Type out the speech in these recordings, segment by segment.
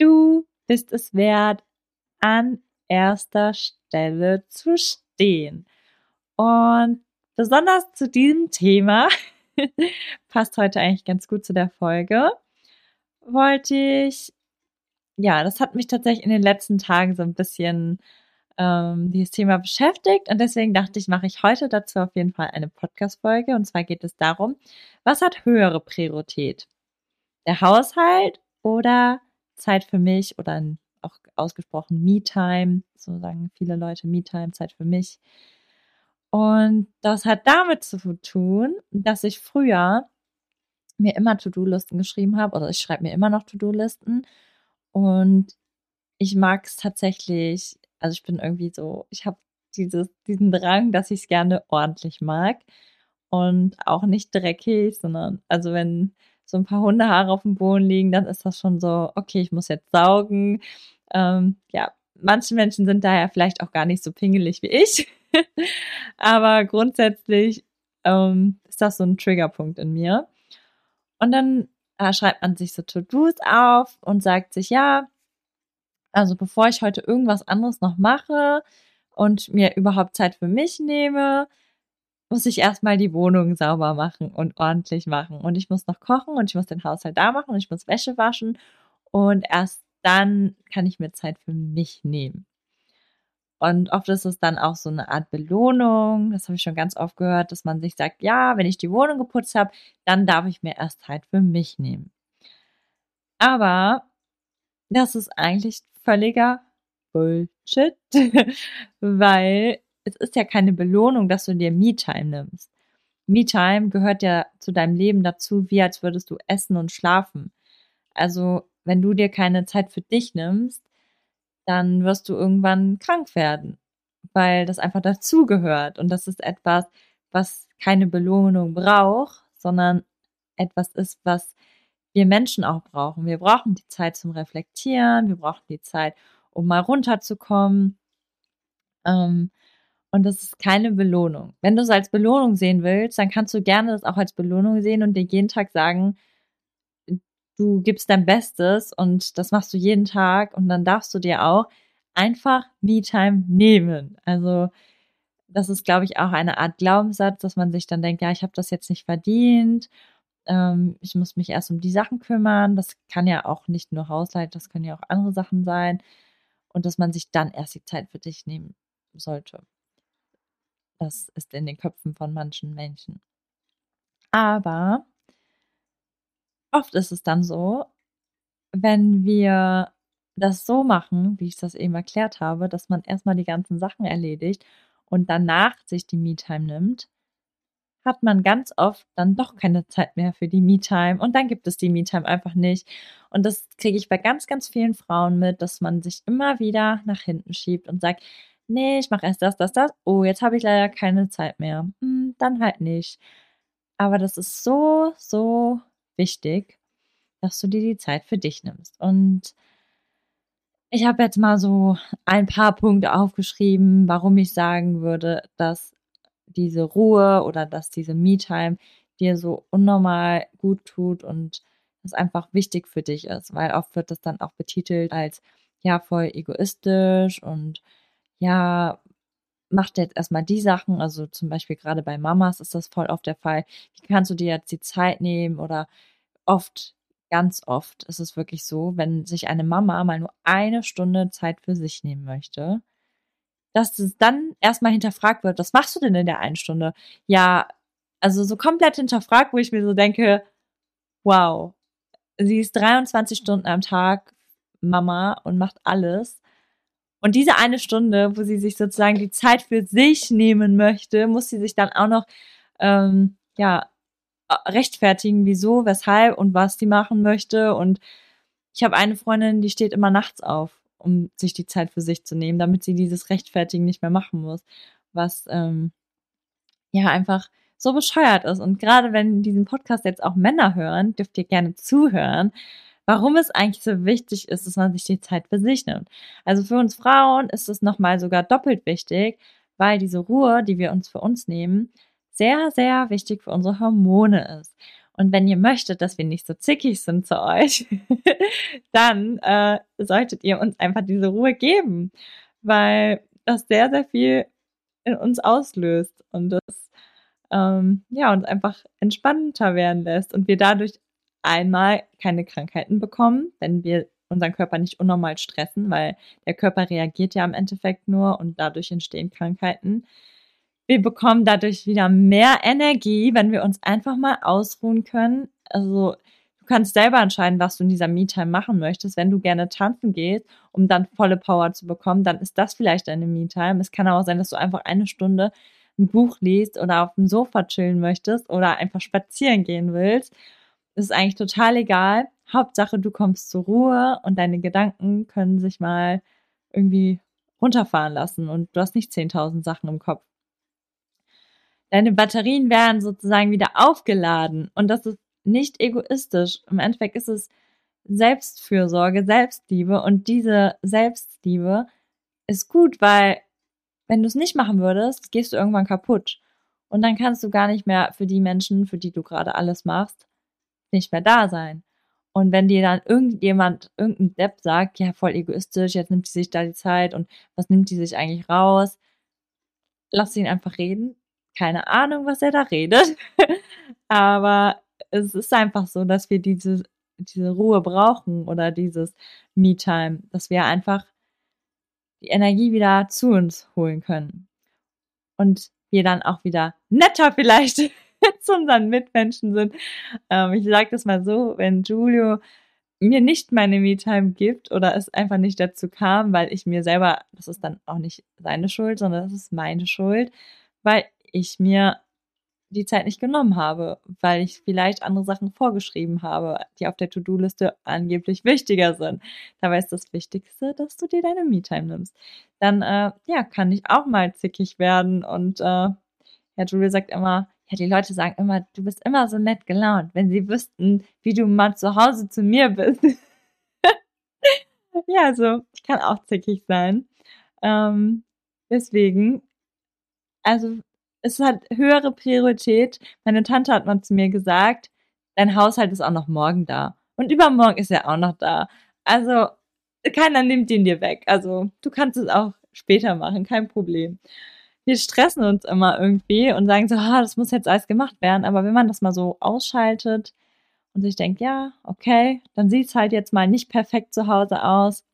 Du bist es wert, an erster Stelle zu stehen. Und besonders zu diesem Thema passt heute eigentlich ganz gut zu der Folge. Wollte ich, ja, das hat mich tatsächlich in den letzten Tagen so ein bisschen ähm, dieses Thema beschäftigt und deswegen dachte ich, mache ich heute dazu auf jeden Fall eine Podcast-Folge und zwar geht es darum, was hat höhere Priorität? Der Haushalt oder Zeit für mich oder auch ausgesprochen Me-Time, so sagen viele Leute Me-Time, Zeit für mich. Und das hat damit zu tun, dass ich früher mir immer To-Do-Listen geschrieben habe oder ich schreibe mir immer noch To-Do-Listen und ich mag es tatsächlich, also ich bin irgendwie so, ich habe dieses, diesen Drang, dass ich es gerne ordentlich mag und auch nicht dreckig, sondern also wenn so ein paar Hundehaare auf dem Boden liegen, dann ist das schon so, okay, ich muss jetzt saugen. Ähm, ja, manche Menschen sind daher vielleicht auch gar nicht so pingelig wie ich. Aber grundsätzlich ähm, ist das so ein Triggerpunkt in mir. Und dann äh, schreibt man sich so To-Dos auf und sagt sich, ja, also bevor ich heute irgendwas anderes noch mache und mir überhaupt Zeit für mich nehme, muss ich erstmal die Wohnung sauber machen und ordentlich machen. Und ich muss noch kochen und ich muss den Haushalt da machen und ich muss Wäsche waschen. Und erst dann kann ich mir Zeit für mich nehmen. Und oft ist es dann auch so eine Art Belohnung. Das habe ich schon ganz oft gehört, dass man sich sagt, ja, wenn ich die Wohnung geputzt habe, dann darf ich mir erst Zeit für mich nehmen. Aber das ist eigentlich völliger Bullshit, weil es ist ja keine Belohnung, dass du dir Me-Time nimmst. Me-Time gehört ja zu deinem Leben dazu, wie als würdest du essen und schlafen. Also, wenn du dir keine Zeit für dich nimmst, dann wirst du irgendwann krank werden, weil das einfach dazugehört. Und das ist etwas, was keine Belohnung braucht, sondern etwas ist, was wir Menschen auch brauchen. Wir brauchen die Zeit zum Reflektieren, wir brauchen die Zeit, um mal runterzukommen. Ähm, und das ist keine Belohnung. Wenn du es als Belohnung sehen willst, dann kannst du gerne das auch als Belohnung sehen und dir jeden Tag sagen, du gibst dein Bestes und das machst du jeden Tag und dann darfst du dir auch einfach Me-Time nehmen. Also das ist, glaube ich, auch eine Art Glaubenssatz, dass man sich dann denkt, ja, ich habe das jetzt nicht verdient, ähm, ich muss mich erst um die Sachen kümmern. Das kann ja auch nicht nur Haushalt, das können ja auch andere Sachen sein. Und dass man sich dann erst die Zeit für dich nehmen sollte. Das ist in den Köpfen von manchen Menschen. Aber oft ist es dann so, wenn wir das so machen, wie ich das eben erklärt habe, dass man erstmal die ganzen Sachen erledigt und danach sich die Me-Time nimmt, hat man ganz oft dann doch keine Zeit mehr für die Me-Time und dann gibt es die Me-Time einfach nicht. Und das kriege ich bei ganz, ganz vielen Frauen mit, dass man sich immer wieder nach hinten schiebt und sagt, nee, ich mache erst das, das, das. Oh, jetzt habe ich leider keine Zeit mehr. Hm, dann halt nicht. Aber das ist so, so wichtig, dass du dir die Zeit für dich nimmst. Und ich habe jetzt mal so ein paar Punkte aufgeschrieben, warum ich sagen würde, dass diese Ruhe oder dass diese Me-Time dir so unnormal gut tut und es einfach wichtig für dich ist, weil oft wird das dann auch betitelt als ja voll egoistisch und ja, macht jetzt erstmal die Sachen, also zum Beispiel gerade bei Mamas ist das voll oft der Fall. Wie kannst du dir jetzt die Zeit nehmen oder oft ganz oft ist es wirklich so, wenn sich eine Mama mal nur eine Stunde Zeit für sich nehmen möchte, dass es dann erstmal hinterfragt wird, was machst du denn in der einen Stunde? Ja, also so komplett hinterfragt, wo ich mir so denke, wow, sie ist 23 Stunden am Tag Mama und macht alles. Und diese eine Stunde, wo sie sich sozusagen die Zeit für sich nehmen möchte, muss sie sich dann auch noch ähm, ja rechtfertigen, wieso, weshalb und was sie machen möchte. Und ich habe eine Freundin, die steht immer nachts auf, um sich die Zeit für sich zu nehmen, damit sie dieses Rechtfertigen nicht mehr machen muss. Was ähm, ja einfach so bescheuert ist. Und gerade wenn diesen Podcast jetzt auch Männer hören, dürft ihr gerne zuhören, warum es eigentlich so wichtig ist, dass man sich die Zeit für sich nimmt. Also für uns Frauen ist es nochmal sogar doppelt wichtig, weil diese Ruhe, die wir uns für uns nehmen, sehr, sehr wichtig für unsere Hormone ist. Und wenn ihr möchtet, dass wir nicht so zickig sind zu euch, dann äh, solltet ihr uns einfach diese Ruhe geben, weil das sehr, sehr viel in uns auslöst und das ähm, ja uns einfach entspannter werden lässt und wir dadurch einmal keine Krankheiten bekommen, wenn wir unseren Körper nicht unnormal stressen, weil der Körper reagiert ja im Endeffekt nur und dadurch entstehen Krankheiten. Wir bekommen dadurch wieder mehr Energie, wenn wir uns einfach mal ausruhen können. Also du kannst selber entscheiden, was du in dieser Me-Time machen möchtest. Wenn du gerne tanzen gehst, um dann volle Power zu bekommen, dann ist das vielleicht deine Me-Time. Es kann auch sein, dass du einfach eine Stunde ein Buch liest oder auf dem Sofa chillen möchtest oder einfach spazieren gehen willst. Ist eigentlich total egal. Hauptsache, du kommst zur Ruhe und deine Gedanken können sich mal irgendwie runterfahren lassen und du hast nicht 10.000 Sachen im Kopf. Deine Batterien werden sozusagen wieder aufgeladen und das ist nicht egoistisch. Im Endeffekt ist es Selbstfürsorge, Selbstliebe und diese Selbstliebe ist gut, weil wenn du es nicht machen würdest, gehst du irgendwann kaputt und dann kannst du gar nicht mehr für die Menschen, für die du gerade alles machst, nicht mehr da sein. Und wenn dir dann irgendjemand, irgendein Depp sagt, ja, voll egoistisch, jetzt nimmt sie sich da die Zeit und was nimmt die sich eigentlich raus? Lass ihn einfach reden keine Ahnung, was er da redet. Aber es ist einfach so, dass wir diese, diese Ruhe brauchen oder dieses Me-Time, dass wir einfach die Energie wieder zu uns holen können. Und wir dann auch wieder netter vielleicht zu unseren Mitmenschen sind. Ähm, ich sage das mal so, wenn Julio mir nicht meine Me-Time gibt oder es einfach nicht dazu kam, weil ich mir selber, das ist dann auch nicht seine Schuld, sondern das ist meine Schuld, weil ich mir die Zeit nicht genommen habe, weil ich vielleicht andere Sachen vorgeschrieben habe, die auf der To-Do-Liste angeblich wichtiger sind. Dabei ist das Wichtigste, dass du dir deine Me-Time nimmst. Dann, äh, ja, kann ich auch mal zickig werden und, äh, Herr Julia sagt immer, ja, die Leute sagen immer, du bist immer so nett gelaunt, wenn sie wüssten, wie du mal zu Hause zu mir bist. ja, also, ich kann auch zickig sein. Ähm, deswegen, also es hat höhere Priorität. Meine Tante hat mal zu mir gesagt, dein Haushalt ist auch noch morgen da. Und übermorgen ist er auch noch da. Also, keiner nimmt ihn dir weg. Also, du kannst es auch später machen, kein Problem. Wir stressen uns immer irgendwie und sagen so, ah, das muss jetzt alles gemacht werden. Aber wenn man das mal so ausschaltet und sich denkt, ja, okay, dann sieht es halt jetzt mal nicht perfekt zu Hause aus,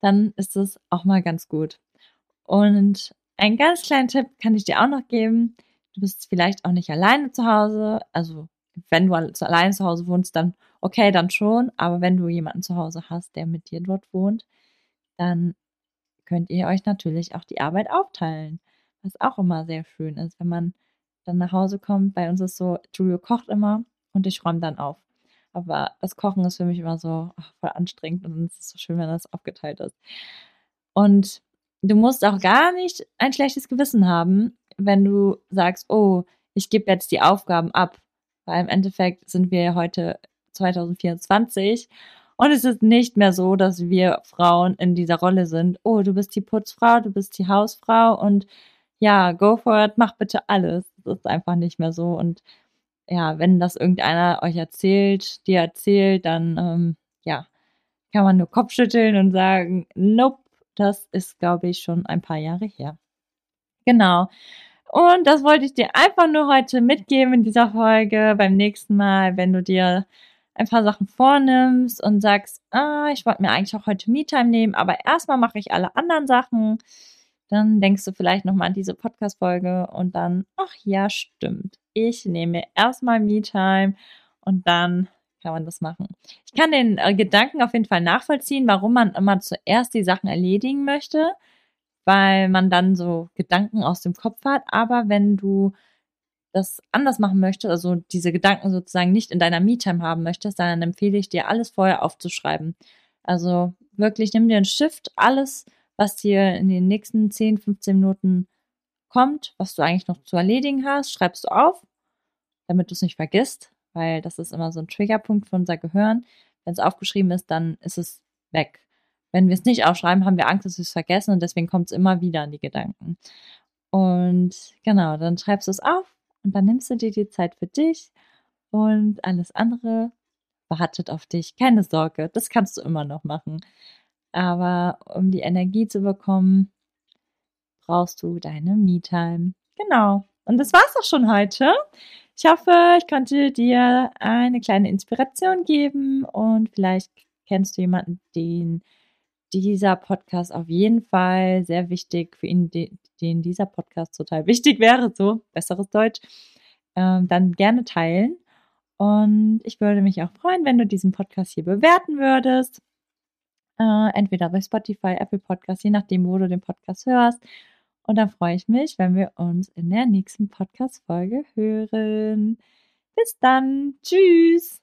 dann ist es auch mal ganz gut. Und ein ganz kleinen Tipp kann ich dir auch noch geben. Du bist vielleicht auch nicht alleine zu Hause. Also, wenn du alleine zu Hause wohnst, dann okay, dann schon. Aber wenn du jemanden zu Hause hast, der mit dir dort wohnt, dann könnt ihr euch natürlich auch die Arbeit aufteilen. Was auch immer sehr schön ist, wenn man dann nach Hause kommt. Bei uns ist so, Julio kocht immer und ich räume dann auf. Aber das Kochen ist für mich immer so ach, voll anstrengend und es ist so schön, wenn das aufgeteilt ist. Und du musst auch gar nicht ein schlechtes Gewissen haben, wenn du sagst, oh, ich gebe jetzt die Aufgaben ab. Weil im Endeffekt sind wir heute 2024 und es ist nicht mehr so, dass wir Frauen in dieser Rolle sind. Oh, du bist die Putzfrau, du bist die Hausfrau und ja, go for it, mach bitte alles. Das ist einfach nicht mehr so. Und ja, wenn das irgendeiner euch erzählt, dir erzählt, dann ähm, ja, kann man nur Kopfschütteln und sagen, nope, das ist, glaube ich, schon ein paar Jahre her. Genau. Und das wollte ich dir einfach nur heute mitgeben in dieser Folge. Beim nächsten Mal, wenn du dir ein paar Sachen vornimmst und sagst, ah, ich wollte mir eigentlich auch heute Me-Time nehmen, aber erstmal mache ich alle anderen Sachen, dann denkst du vielleicht nochmal an diese Podcast-Folge und dann, ach ja, stimmt. Ich nehme erstmal Me-Time und dann kann man das machen. Ich kann den äh, Gedanken auf jeden Fall nachvollziehen, warum man immer zuerst die Sachen erledigen möchte, weil man dann so Gedanken aus dem Kopf hat. Aber wenn du das anders machen möchtest, also diese Gedanken sozusagen nicht in deiner Me-Time haben möchtest, dann empfehle ich dir, alles vorher aufzuschreiben. Also wirklich, nimm dir einen Stift, alles, was dir in den nächsten 10, 15 Minuten kommt, was du eigentlich noch zu erledigen hast, schreibst du auf, damit du es nicht vergisst, weil das ist immer so ein Triggerpunkt für unser Gehirn. Wenn es aufgeschrieben ist, dann ist es weg. Wenn wir es nicht aufschreiben, haben wir Angst, dass wir es vergessen und deswegen kommt es immer wieder an die Gedanken. Und genau, dann schreibst du es auf und dann nimmst du dir die Zeit für dich und alles andere wartet auf dich. Keine Sorge, das kannst du immer noch machen. Aber um die Energie zu bekommen, brauchst du deine Me-Time. Genau. Und das war's auch schon heute. Ich hoffe, ich konnte dir eine kleine Inspiration geben und vielleicht kennst du jemanden, den dieser Podcast auf jeden Fall sehr wichtig für ihn, den dieser Podcast total wichtig wäre, so besseres Deutsch, ähm, dann gerne teilen. Und ich würde mich auch freuen, wenn du diesen Podcast hier bewerten würdest. Äh, entweder bei Spotify, Apple Podcast, je nachdem, wo du den Podcast hörst. Und dann freue ich mich, wenn wir uns in der nächsten Podcast-Folge hören. Bis dann. Tschüss.